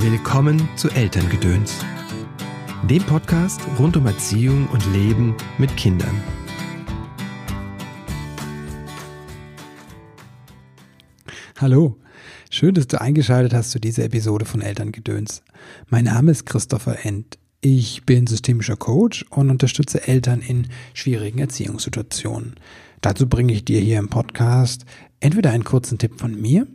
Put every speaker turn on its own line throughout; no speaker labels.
Willkommen zu Elterngedöns, dem Podcast rund um Erziehung und Leben mit Kindern.
Hallo, schön, dass du eingeschaltet hast zu dieser Episode von Elterngedöns. Mein Name ist Christopher End. Ich bin systemischer Coach und unterstütze Eltern in schwierigen Erziehungssituationen. Dazu bringe ich dir hier im Podcast entweder einen kurzen Tipp von mir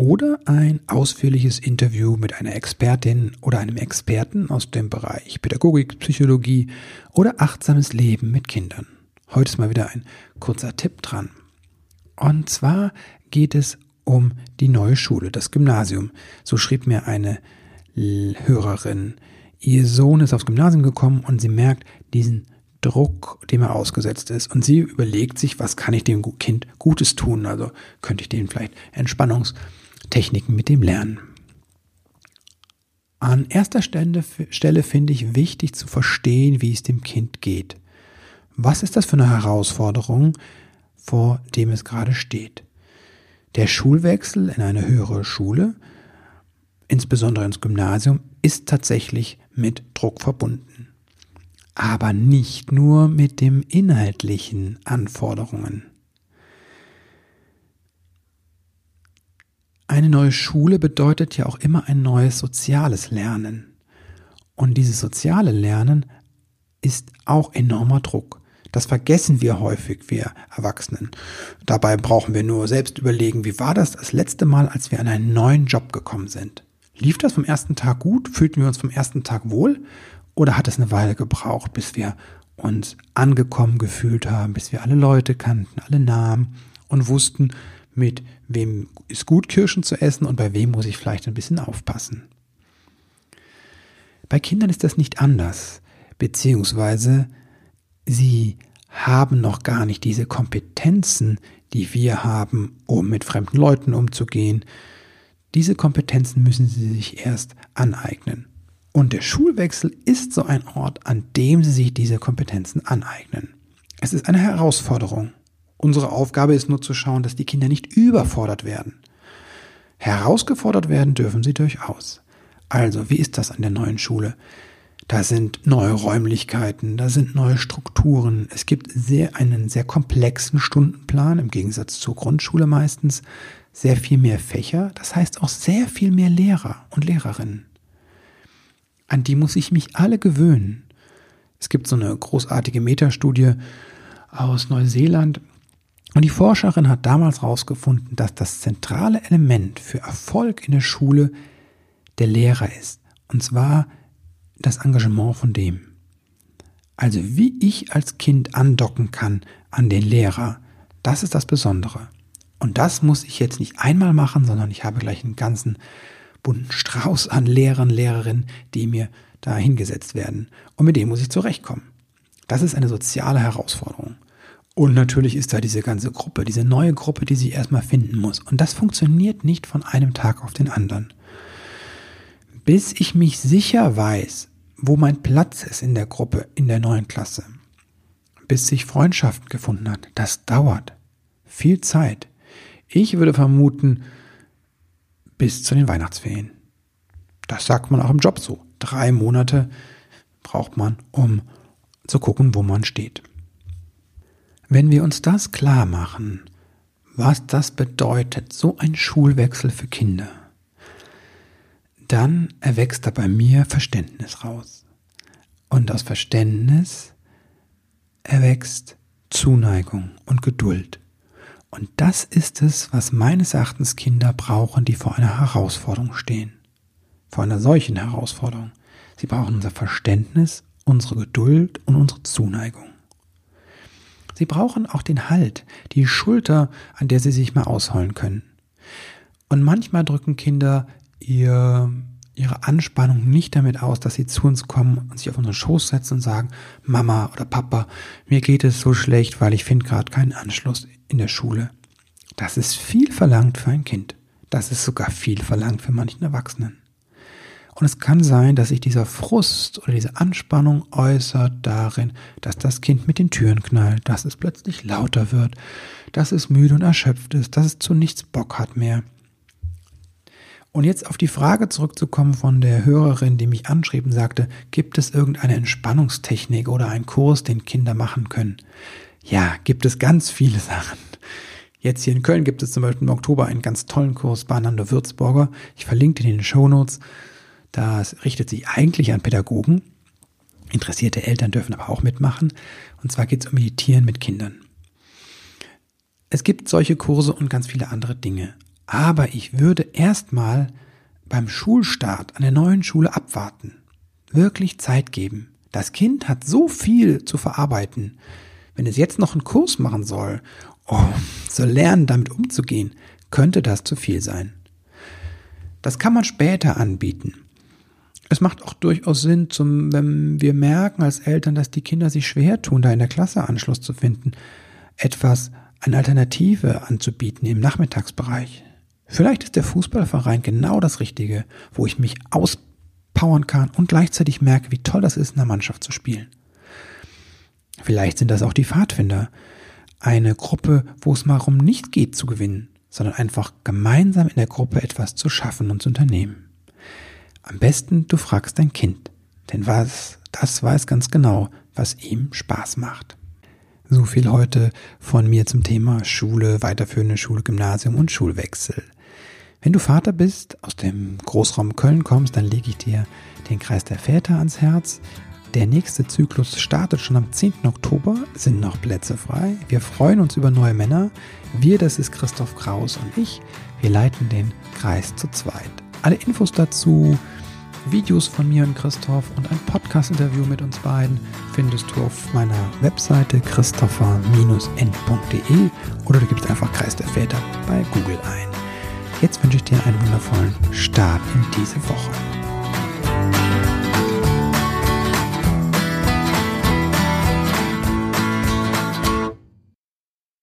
oder ein ausführliches Interview mit einer Expertin oder einem Experten aus dem Bereich Pädagogik, Psychologie oder achtsames Leben mit Kindern. Heute ist mal wieder ein kurzer Tipp dran. Und zwar geht es um die neue Schule, das Gymnasium. So schrieb mir eine Hörerin. Ihr Sohn ist aufs Gymnasium gekommen und sie merkt diesen Druck, dem er ausgesetzt ist. Und sie überlegt sich, was kann ich dem Kind Gutes tun? Also könnte ich denen vielleicht Entspannungs- Techniken mit dem Lernen. An erster Stelle, Stelle finde ich wichtig zu verstehen, wie es dem Kind geht. Was ist das für eine Herausforderung, vor dem es gerade steht? Der Schulwechsel in eine höhere Schule, insbesondere ins Gymnasium, ist tatsächlich mit Druck verbunden. Aber nicht nur mit den inhaltlichen Anforderungen. Eine neue Schule bedeutet ja auch immer ein neues soziales Lernen. Und dieses soziale Lernen ist auch enormer Druck. Das vergessen wir häufig, wir Erwachsenen. Dabei brauchen wir nur selbst überlegen, wie war das das letzte Mal, als wir an einen neuen Job gekommen sind? Lief das vom ersten Tag gut? Fühlten wir uns vom ersten Tag wohl? Oder hat es eine Weile gebraucht, bis wir uns angekommen gefühlt haben, bis wir alle Leute kannten, alle Namen und wussten, mit wem ist gut, Kirschen zu essen und bei wem muss ich vielleicht ein bisschen aufpassen. Bei Kindern ist das nicht anders, beziehungsweise sie haben noch gar nicht diese Kompetenzen, die wir haben, um mit fremden Leuten umzugehen. Diese Kompetenzen müssen sie sich erst aneignen. Und der Schulwechsel ist so ein Ort, an dem sie sich diese Kompetenzen aneignen. Es ist eine Herausforderung. Unsere Aufgabe ist nur zu schauen, dass die Kinder nicht überfordert werden. Herausgefordert werden dürfen sie durchaus. Also, wie ist das an der neuen Schule? Da sind neue Räumlichkeiten, da sind neue Strukturen. Es gibt sehr, einen sehr komplexen Stundenplan, im Gegensatz zur Grundschule meistens. Sehr viel mehr Fächer, das heißt auch sehr viel mehr Lehrer und Lehrerinnen. An die muss ich mich alle gewöhnen. Es gibt so eine großartige Metastudie aus Neuseeland, und die Forscherin hat damals herausgefunden, dass das zentrale Element für Erfolg in der Schule der Lehrer ist. Und zwar das Engagement von dem. Also wie ich als Kind andocken kann an den Lehrer, das ist das Besondere. Und das muss ich jetzt nicht einmal machen, sondern ich habe gleich einen ganzen bunten Strauß an Lehrern, Lehrerinnen, die mir da hingesetzt werden. Und mit dem muss ich zurechtkommen. Das ist eine soziale Herausforderung. Und natürlich ist da diese ganze Gruppe, diese neue Gruppe, die sie erstmal finden muss. Und das funktioniert nicht von einem Tag auf den anderen. Bis ich mich sicher weiß, wo mein Platz ist in der Gruppe, in der neuen Klasse, bis sich Freundschaften gefunden hat, das dauert viel Zeit. Ich würde vermuten, bis zu den Weihnachtsferien. Das sagt man auch im Job so. Drei Monate braucht man, um zu gucken, wo man steht. Wenn wir uns das klar machen, was das bedeutet, so ein Schulwechsel für Kinder, dann erwächst da bei mir Verständnis raus. Und aus Verständnis erwächst Zuneigung und Geduld. Und das ist es, was meines Erachtens Kinder brauchen, die vor einer Herausforderung stehen. Vor einer solchen Herausforderung. Sie brauchen unser Verständnis, unsere Geduld und unsere Zuneigung. Sie brauchen auch den Halt, die Schulter, an der sie sich mal ausholen können. Und manchmal drücken Kinder ihr, ihre Anspannung nicht damit aus, dass sie zu uns kommen und sich auf unseren Schoß setzen und sagen, Mama oder Papa, mir geht es so schlecht, weil ich finde gerade keinen Anschluss in der Schule. Das ist viel verlangt für ein Kind. Das ist sogar viel verlangt für manchen Erwachsenen. Und es kann sein, dass sich dieser Frust oder diese Anspannung äußert darin, dass das Kind mit den Türen knallt, dass es plötzlich lauter wird, dass es müde und erschöpft ist, dass es zu nichts Bock hat mehr. Und jetzt auf die Frage zurückzukommen von der Hörerin, die mich anschrieb und sagte, gibt es irgendeine Entspannungstechnik oder einen Kurs, den Kinder machen können? Ja, gibt es ganz viele Sachen. Jetzt hier in Köln gibt es zum Beispiel im Oktober einen ganz tollen Kurs bei Nando Würzburger. Ich verlinke den in den Show Notes. Das richtet sich eigentlich an Pädagogen. Interessierte Eltern dürfen aber auch mitmachen. Und zwar geht es um Meditieren mit Kindern. Es gibt solche Kurse und ganz viele andere Dinge. Aber ich würde erstmal beim Schulstart an der neuen Schule abwarten. Wirklich Zeit geben. Das Kind hat so viel zu verarbeiten. Wenn es jetzt noch einen Kurs machen soll, um zu lernen, damit umzugehen, könnte das zu viel sein. Das kann man später anbieten. Es macht auch durchaus Sinn, zum, wenn wir merken als Eltern, dass die Kinder sich schwer tun, da in der Klasse Anschluss zu finden, etwas, eine Alternative anzubieten im Nachmittagsbereich. Vielleicht ist der Fußballverein genau das Richtige, wo ich mich auspowern kann und gleichzeitig merke, wie toll das ist, in der Mannschaft zu spielen. Vielleicht sind das auch die Pfadfinder, eine Gruppe, wo es mal um nicht geht zu gewinnen, sondern einfach gemeinsam in der Gruppe etwas zu schaffen und zu unternehmen. Am besten du fragst dein Kind, denn was, das weiß ganz genau, was ihm Spaß macht. So viel heute von mir zum Thema Schule, weiterführende Schule, Gymnasium und Schulwechsel. Wenn du Vater bist, aus dem Großraum Köln kommst, dann lege ich dir den Kreis der Väter ans Herz. Der nächste Zyklus startet schon am 10. Oktober, sind noch Plätze frei. Wir freuen uns über neue Männer. Wir, das ist Christoph Kraus und ich, wir leiten den Kreis zu zweit. Alle Infos dazu, Videos von mir und Christoph und ein Podcast-Interview mit uns beiden findest du auf meiner Webseite christopher-n.de oder du gibst einfach Kreis der Väter bei Google ein. Jetzt wünsche ich dir einen wundervollen Start in diese Woche.